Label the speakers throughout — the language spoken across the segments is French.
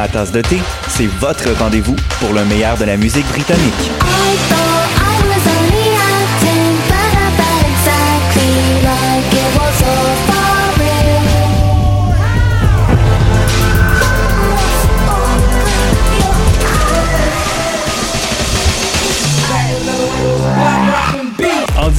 Speaker 1: Ma tasse de thé, c'est votre rendez-vous pour le meilleur de la musique britannique.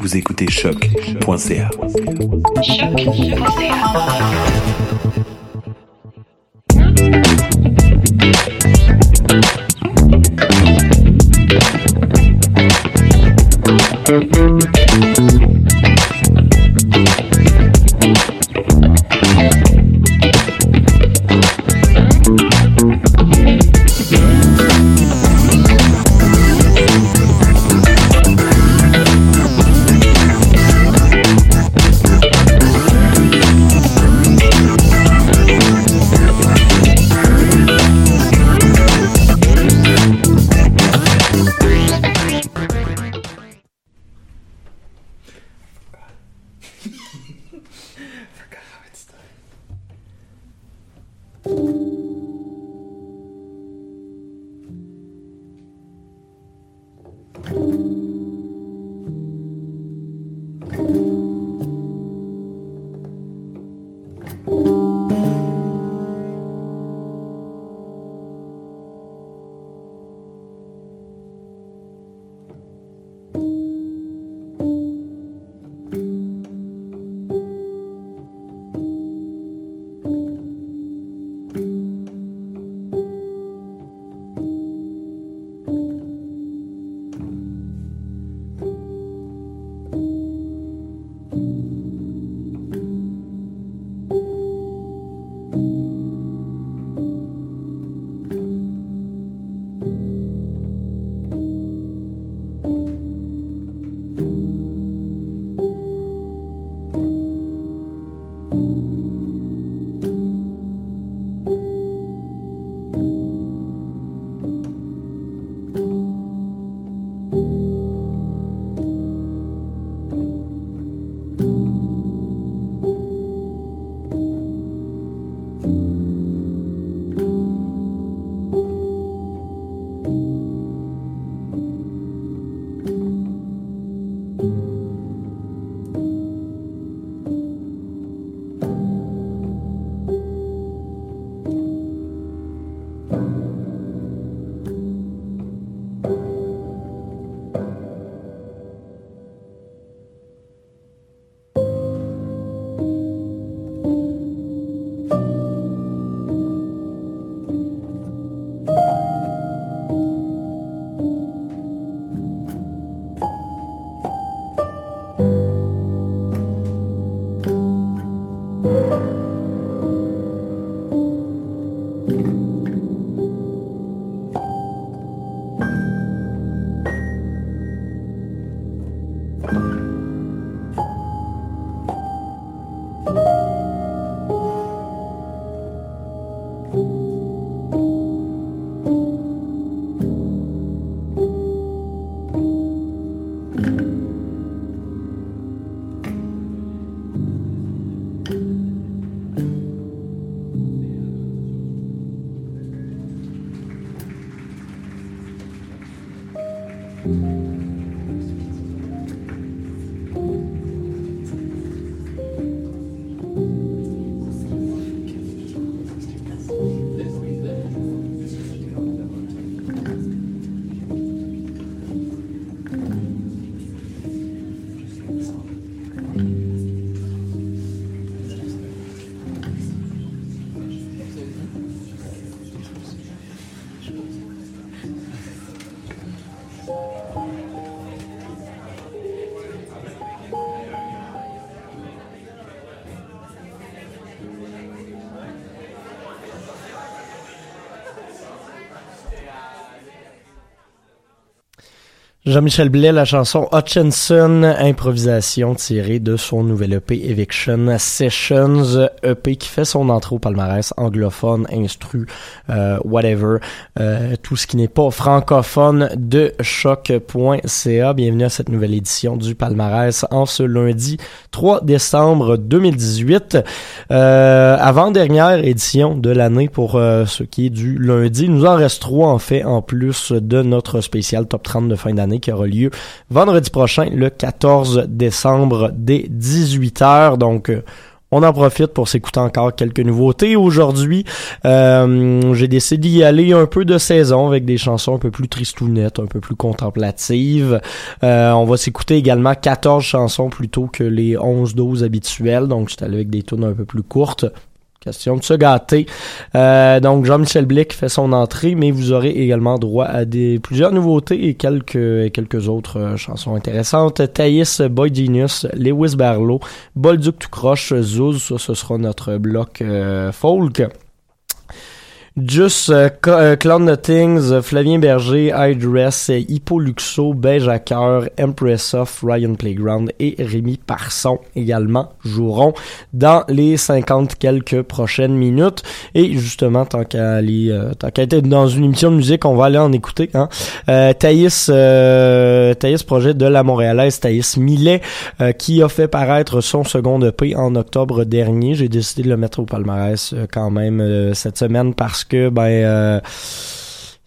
Speaker 1: Vous écoutez choc.ca. Choc. you.
Speaker 2: Jean-Michel Blais, la chanson Hutchinson, improvisation tirée de son nouvel EP Eviction Sessions, EP qui fait son entrée au palmarès anglophone, instru, euh, whatever, euh, tout ce qui n'est pas francophone de choc.ca. Bienvenue à cette nouvelle édition du palmarès en ce lundi 3 décembre 2018. Euh, avant-dernière édition de l'année pour ce qui est du lundi. Nous en reste trois en fait en plus de notre spécial top 30 de fin d'année qui aura lieu vendredi prochain, le 14 décembre, dès 18h. Donc, on en profite pour s'écouter encore quelques nouveautés. Aujourd'hui, euh, j'ai décidé d'y aller un peu de saison avec des chansons un peu plus tristounettes, un peu plus contemplatives. Euh, on va s'écouter également 14 chansons plutôt que les 11-12 habituelles. Donc, j'étais allé avec des tunes un peu plus courtes. Question de se gâter. Euh, donc Jean-Michel Blick fait son entrée, mais vous aurez également droit à des plusieurs nouveautés et quelques quelques autres euh, chansons intéressantes. Thaïs, Boy Genius, Lewis Barlow, Bolduc tout croche, Zouz, ça ce sera notre bloc euh, folk. Just euh, euh, euh, Flavien Berger, Dress, Hippo Luxo, Beige à Empress of, Ryan Playground et Rémi Parson également joueront dans les 50 quelques prochaines minutes. Et justement, tant qu'à aller, euh, tant qu'à être dans une émission de musique, on va aller en écouter. Hein. Euh, Thaïs, euh, Thaïs projet de la Montréalaise, Thaïs Millet, euh, qui a fait paraître son second EP en octobre dernier. J'ai décidé de le mettre au palmarès euh, quand même euh, cette semaine parce que ben euh,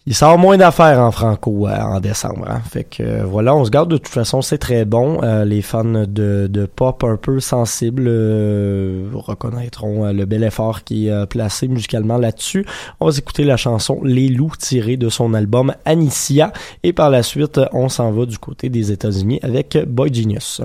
Speaker 2: il sort moins d'affaires en franco euh, en décembre. hein. Fait que euh, voilà, on se garde de toute façon, c'est très bon. Euh, les fans de, de pop un peu sensibles euh, reconnaîtront euh, le bel effort qui est placé musicalement là-dessus. On va s'écouter la chanson Les loups tirée de son album Anicia et par la suite, on s'en va du côté des États-Unis avec Boy Genius.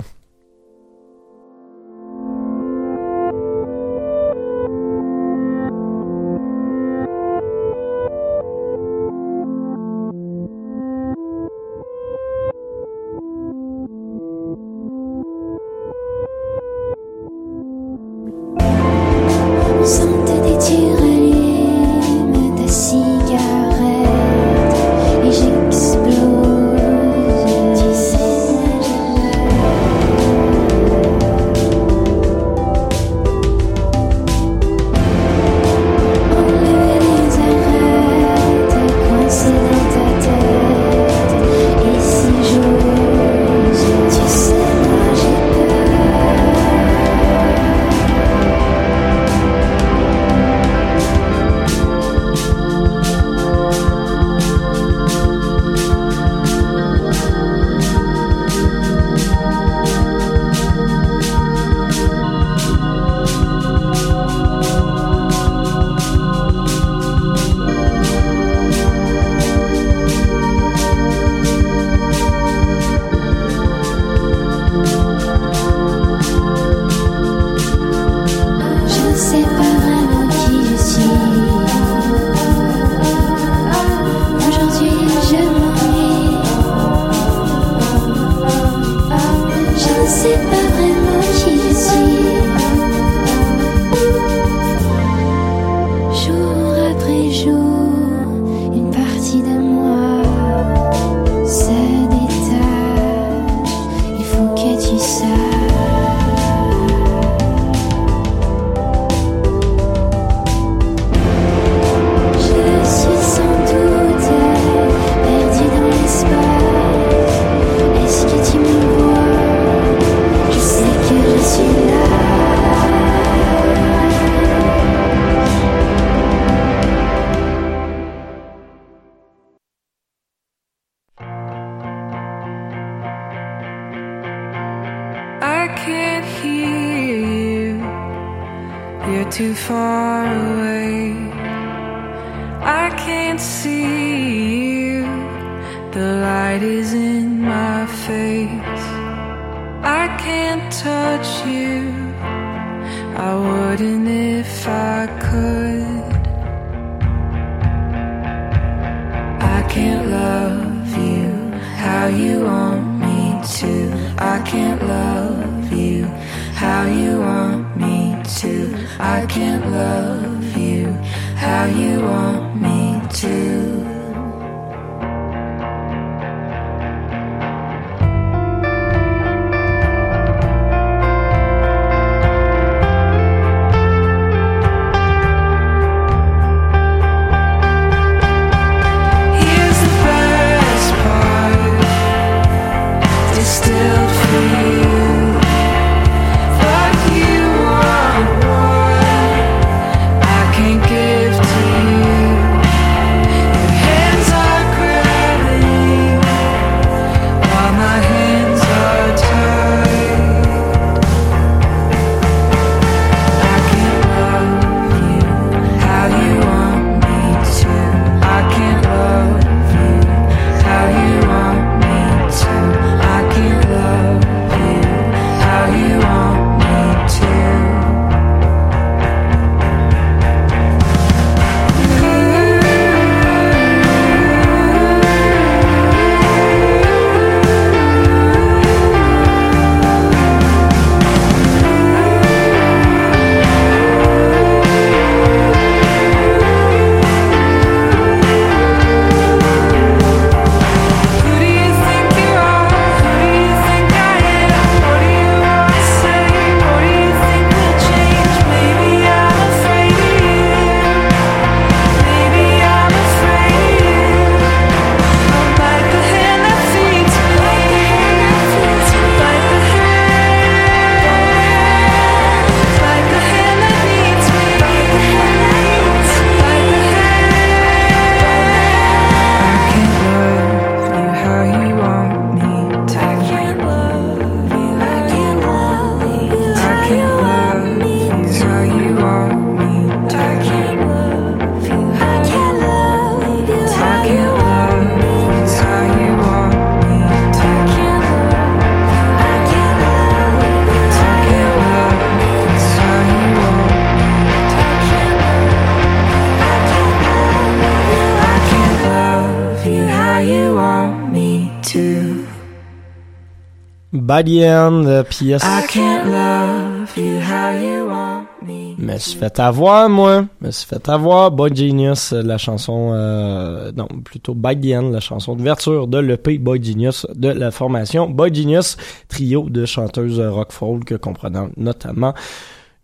Speaker 2: By the end, euh, pièce.
Speaker 3: I can't love you how you want me.
Speaker 2: Me suis fait avoir, moi. Me suis fait avoir. Boy Genius, euh, la chanson, euh, non, plutôt By the End, la chanson d'ouverture de l'EP Boy Genius de la formation Boy Genius, trio de chanteuses rock folk comprenant notamment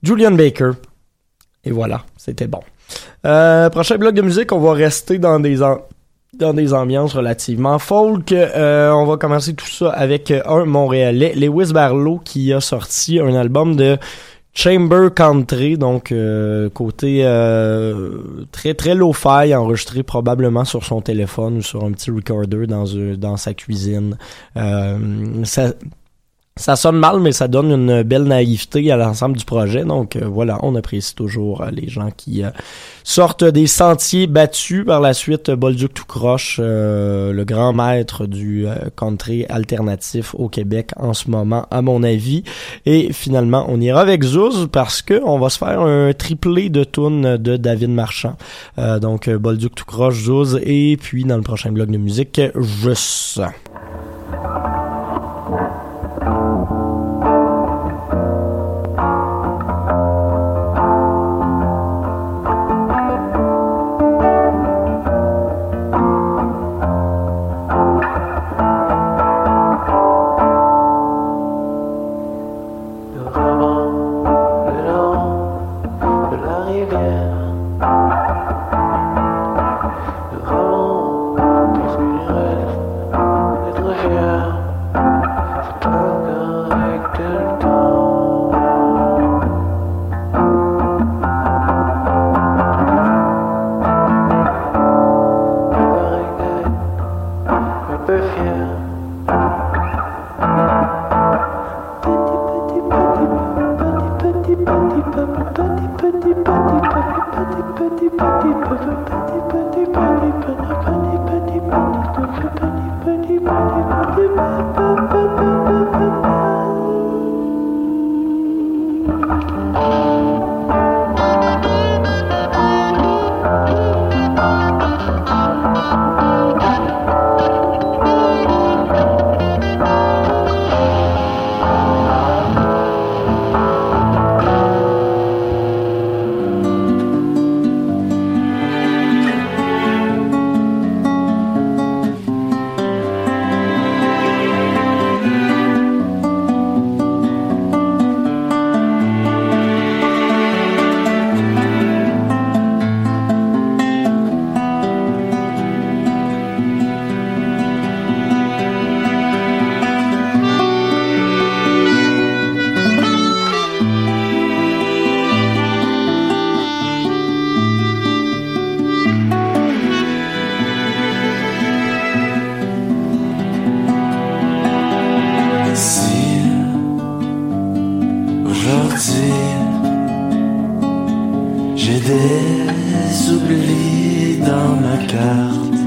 Speaker 2: Julian Baker. Et voilà, c'était bon. Euh, prochain bloc de musique, on va rester dans des am- dans des ambiances relativement folk. Euh, on va commencer tout ça avec euh, un Montréalais, Lewis Barlow, qui a sorti un album de Chamber Country, donc euh, côté euh, très très low-fi, enregistré probablement sur son téléphone ou sur un petit recorder dans un- dans sa cuisine. Euh, ça ça sonne mal, mais ça donne une belle naïveté à l'ensemble du projet. Donc euh, voilà, on apprécie toujours euh, les gens qui euh, sortent des sentiers battus. Par la suite, Bolduc tout croche, euh, le grand maître du country alternatif au Québec en ce moment, à mon avis. Et finalement, on ira avec Zouz parce que on va se faire un triplé de tunes de David Marchand. Donc Bolduc tout croche, Zouz, et puis dans le prochain bloc de musique, Juste.
Speaker 4: Des oublis dans ma carte,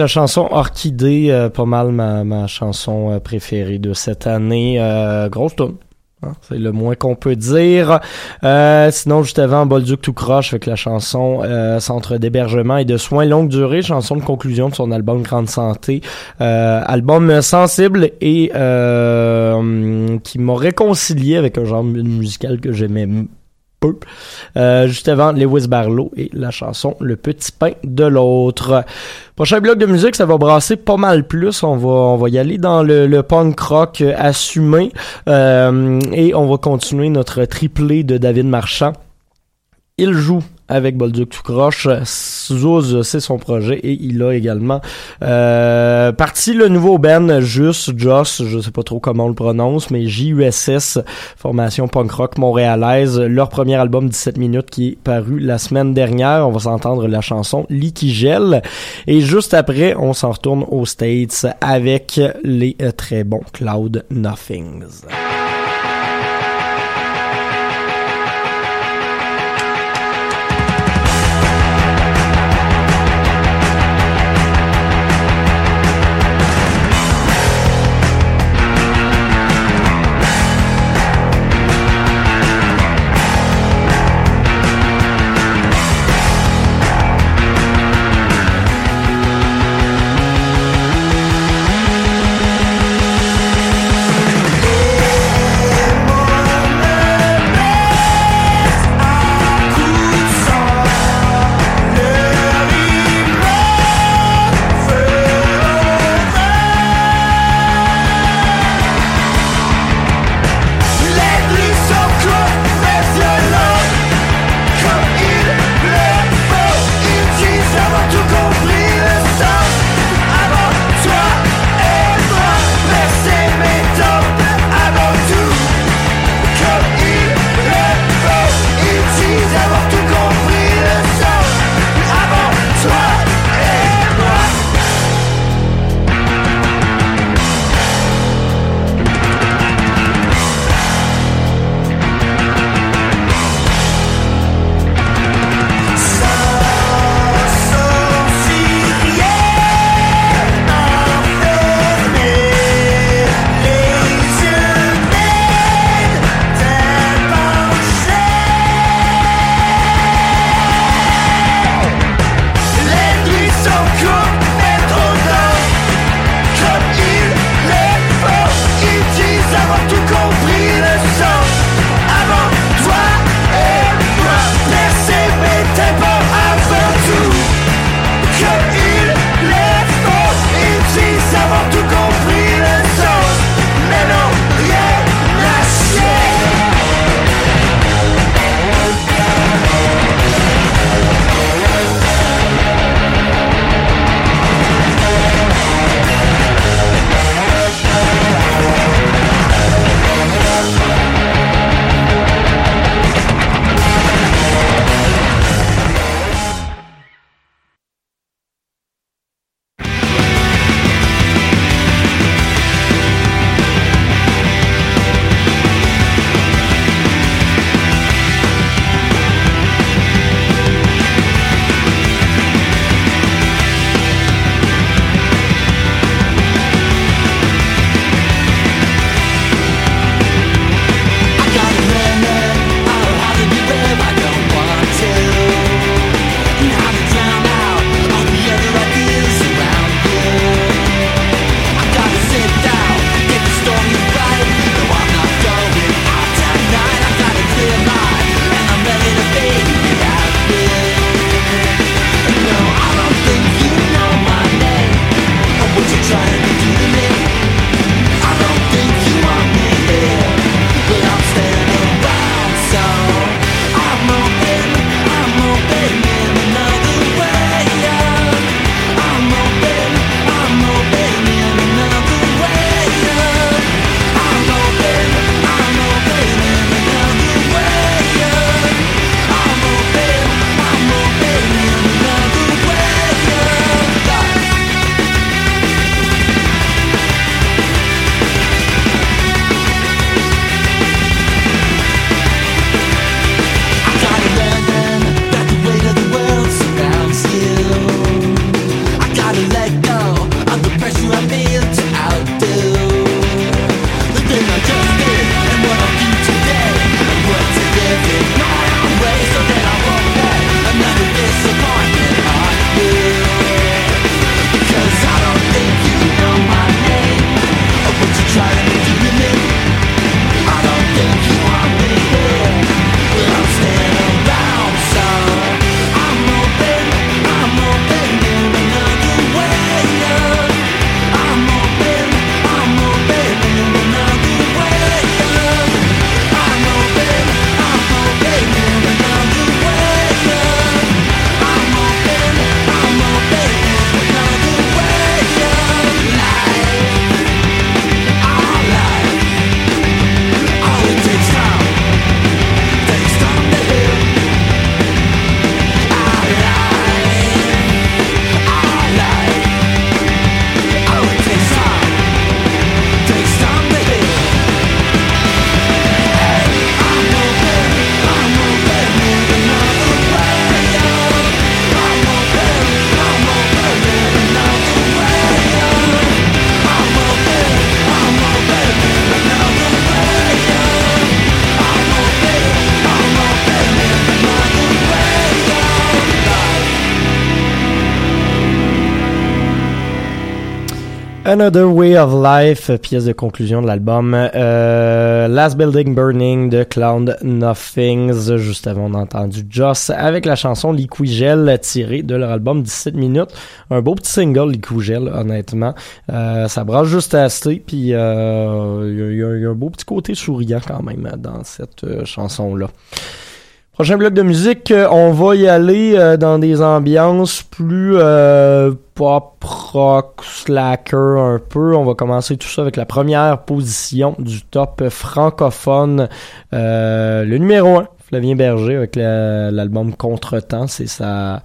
Speaker 2: la chanson Orchidée, euh, pas mal ma, ma chanson euh, préférée de cette année. Euh, grosse tune. Hein, c'est le moins qu'on peut dire. Euh, sinon, juste avant, Bolduc tout croche avec la chanson euh, Centre d'hébergement et de soins longue durée, chanson de conclusion de son album Grande Santé. Euh, album sensible et euh, hum, qui m'a réconcilié avec un genre musical que j'aimais peu. Euh, juste avant, Lewis Barlow et la chanson Le Petit Pain de l'autre. Prochain bloc de musique, ça va brasser pas mal plus. On va, on va y aller dans le, punk rock assumé euh, et on va continuer notre triplé de David Marchand. Il joue avec Bolduc tout croche. Zouz, c'est son projet et il a également euh, parti le nouveau band Juste Joss, je sais pas trop comment on le prononce, mais JUSS, formation punk rock montréalaise. Leur premier album 17 minutes qui est paru la semaine dernière. On va s'entendre la chanson Liquigel. Et juste après, on s'en retourne aux States avec les euh, très bons Cloud Nothings. Another Way of Life, pièce de conclusion de l'album. Euh, Last Building Burning de Cloud Nothings. Juste avant, on a entendu Joss avec la chanson Liquigel tirée de leur album 17 minutes. Un beau petit single Liquigel, honnêtement. Euh, ça brasse juste assez, puis euh, il il y, y a un beau petit côté souriant quand même dans cette euh, chanson-là. Prochain bloc de musique, euh, on va y aller euh, dans des ambiances plus euh, pop rock, slacker un peu. On va commencer tout ça avec la première position du top francophone, euh, le numéro 1, Flavien Berger avec la- l'album Contretemps. C'est sa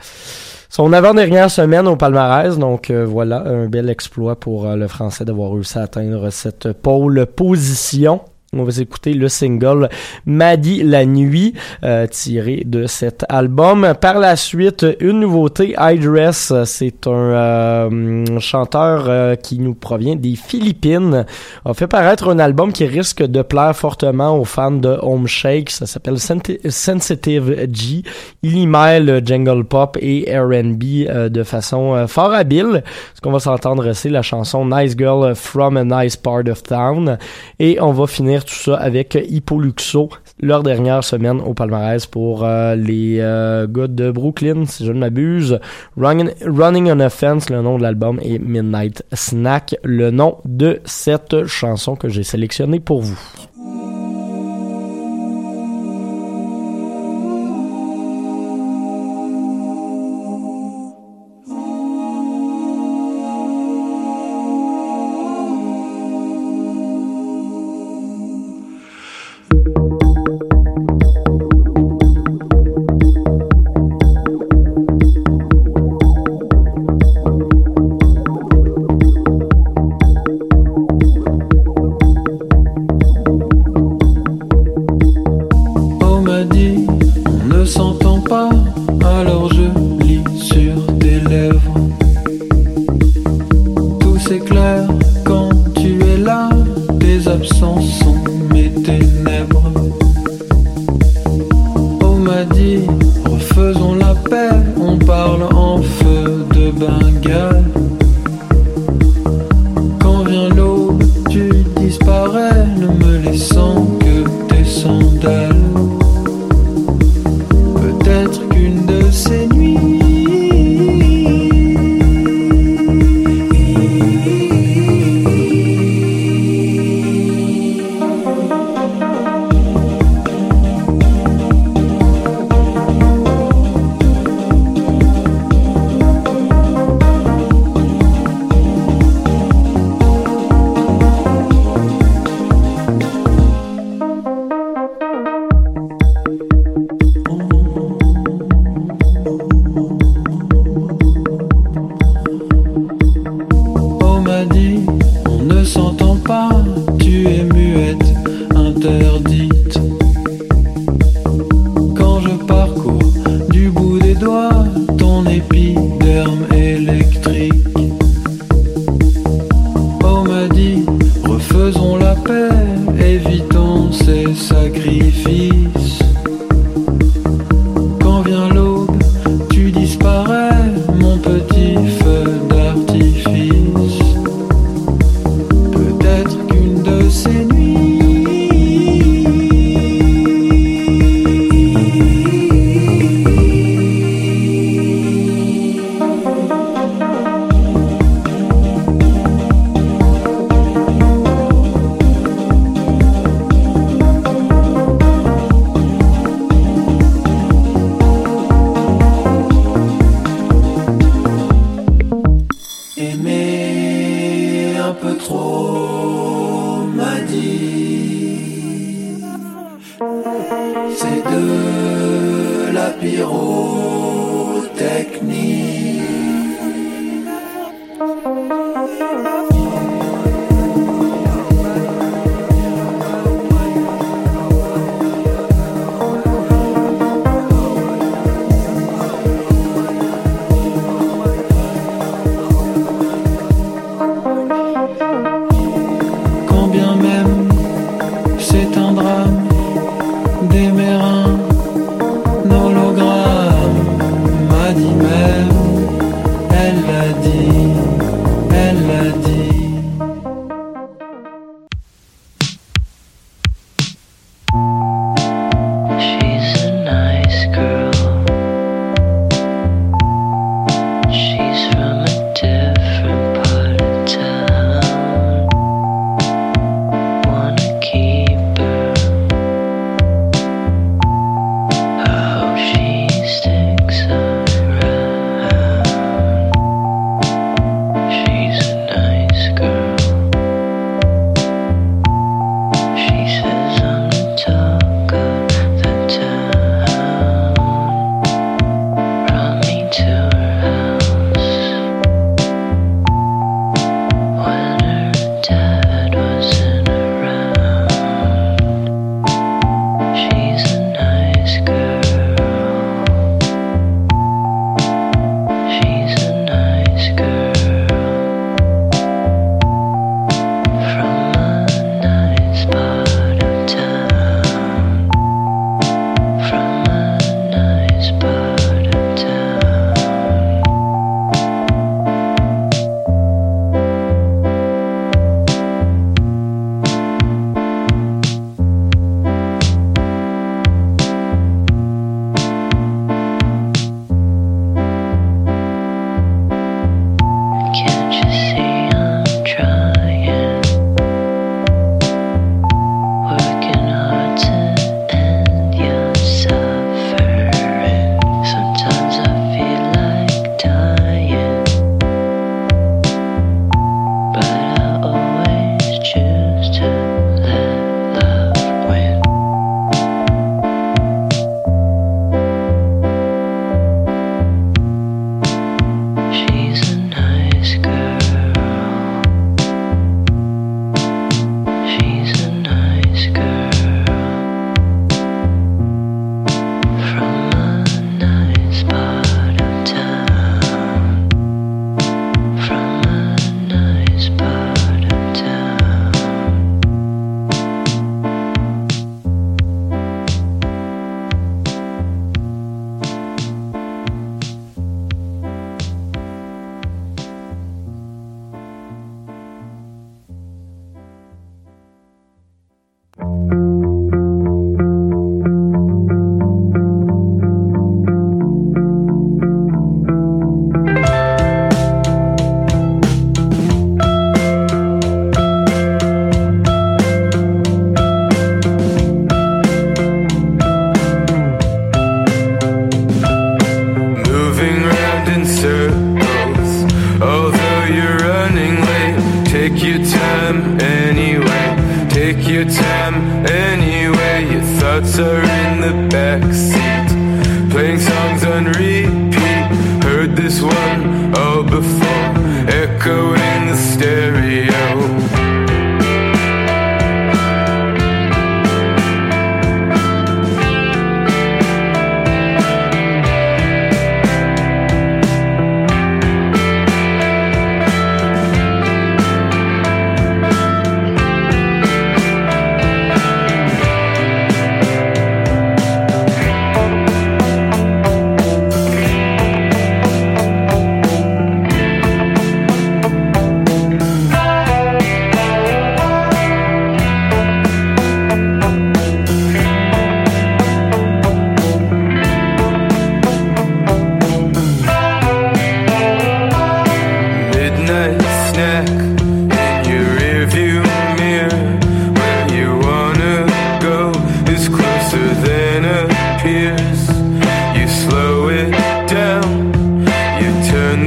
Speaker 2: son avant-dernière semaine au palmarès, donc euh, voilà, un bel exploit pour euh, le français d'avoir réussi à atteindre cette pôle position. On va écouter le single Maddy la nuit euh, tiré de cet album. Par la suite, une nouveauté, Idress, c'est un euh, chanteur euh, qui nous provient des Philippines, a fait paraître un album qui risque de plaire fortement aux fans de Home Shake. Ça s'appelle Sensitive G. Il y mêle jungle pop et R&B euh, de façon euh, fort habile. Ce qu'on va s'entendre, c'est la chanson Nice Girl from a Nice Part of Town. Et on va finir tout ça avec Hippoluxo, leur dernière semaine au palmarès pour euh, les euh, gars de Brooklyn, si je ne m'abuse. Running, Running on a Fence, le nom de l'album, et Midnight Snack, le nom de cette chanson que j'ai sélectionnée pour vous.
Speaker 5: Évitons ces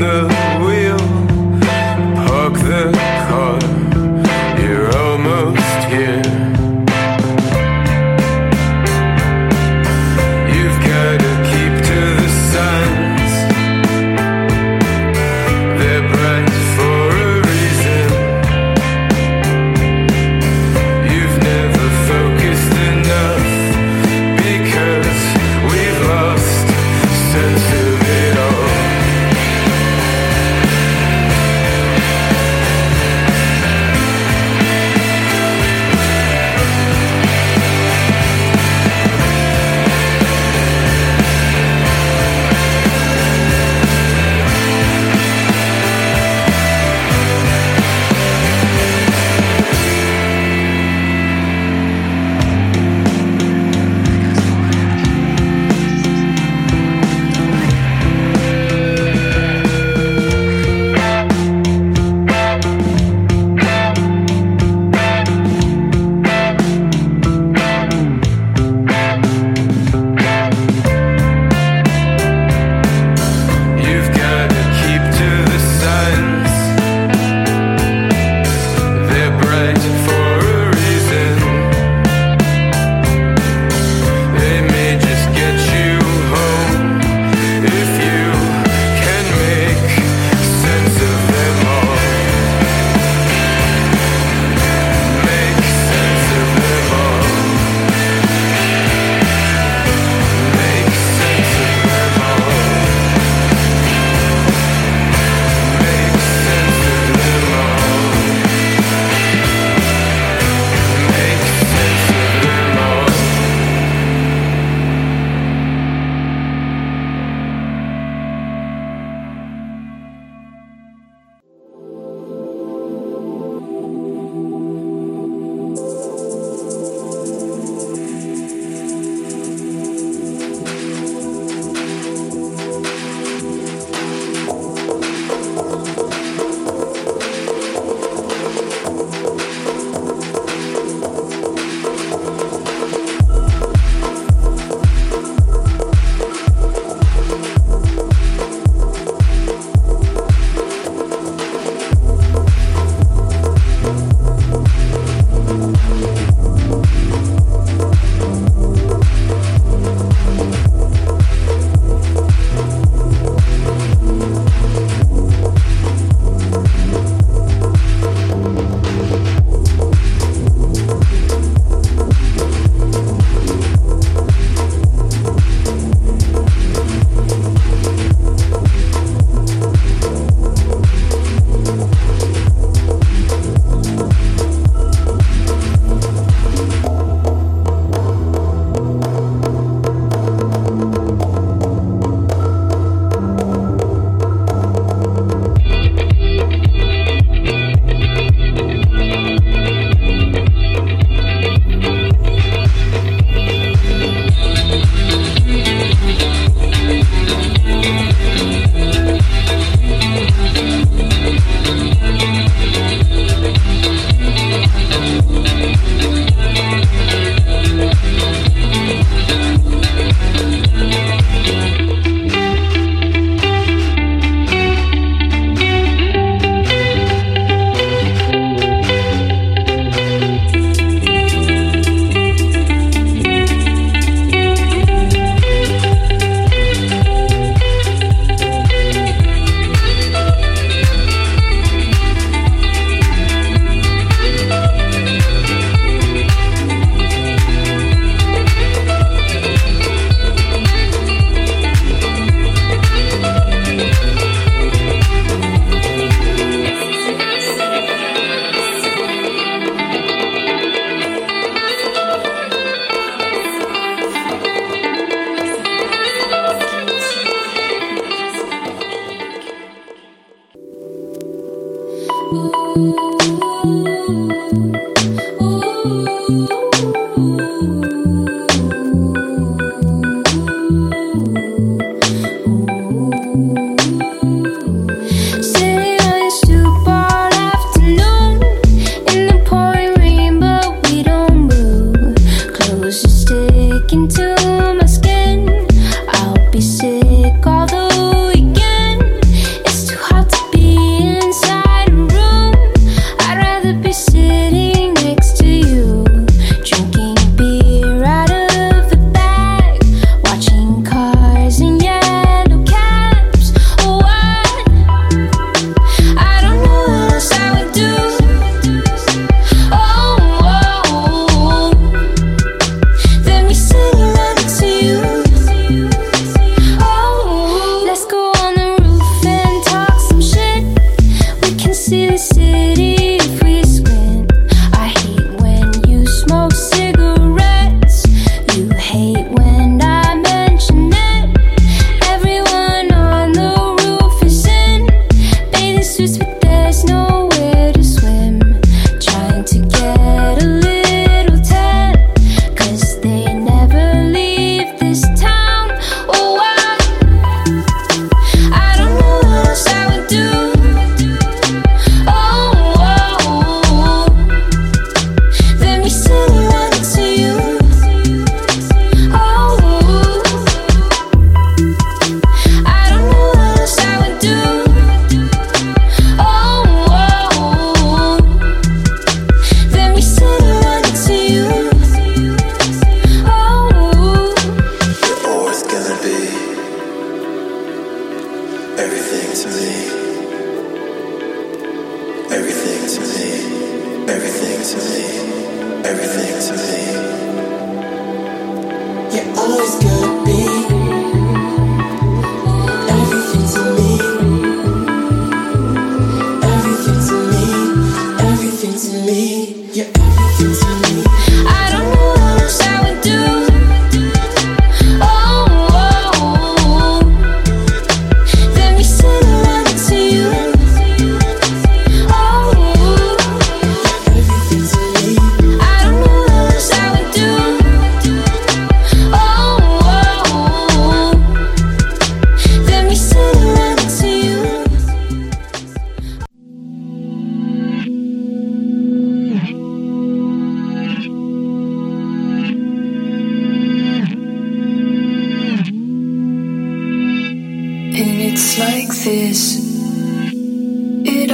Speaker 6: girl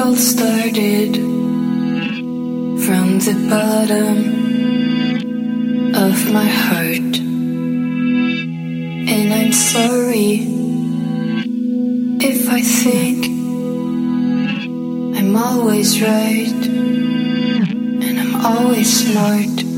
Speaker 6: all
Speaker 3: started from the bottom of my heart. And I'm sorry if I think I'm always right and I'm always smart.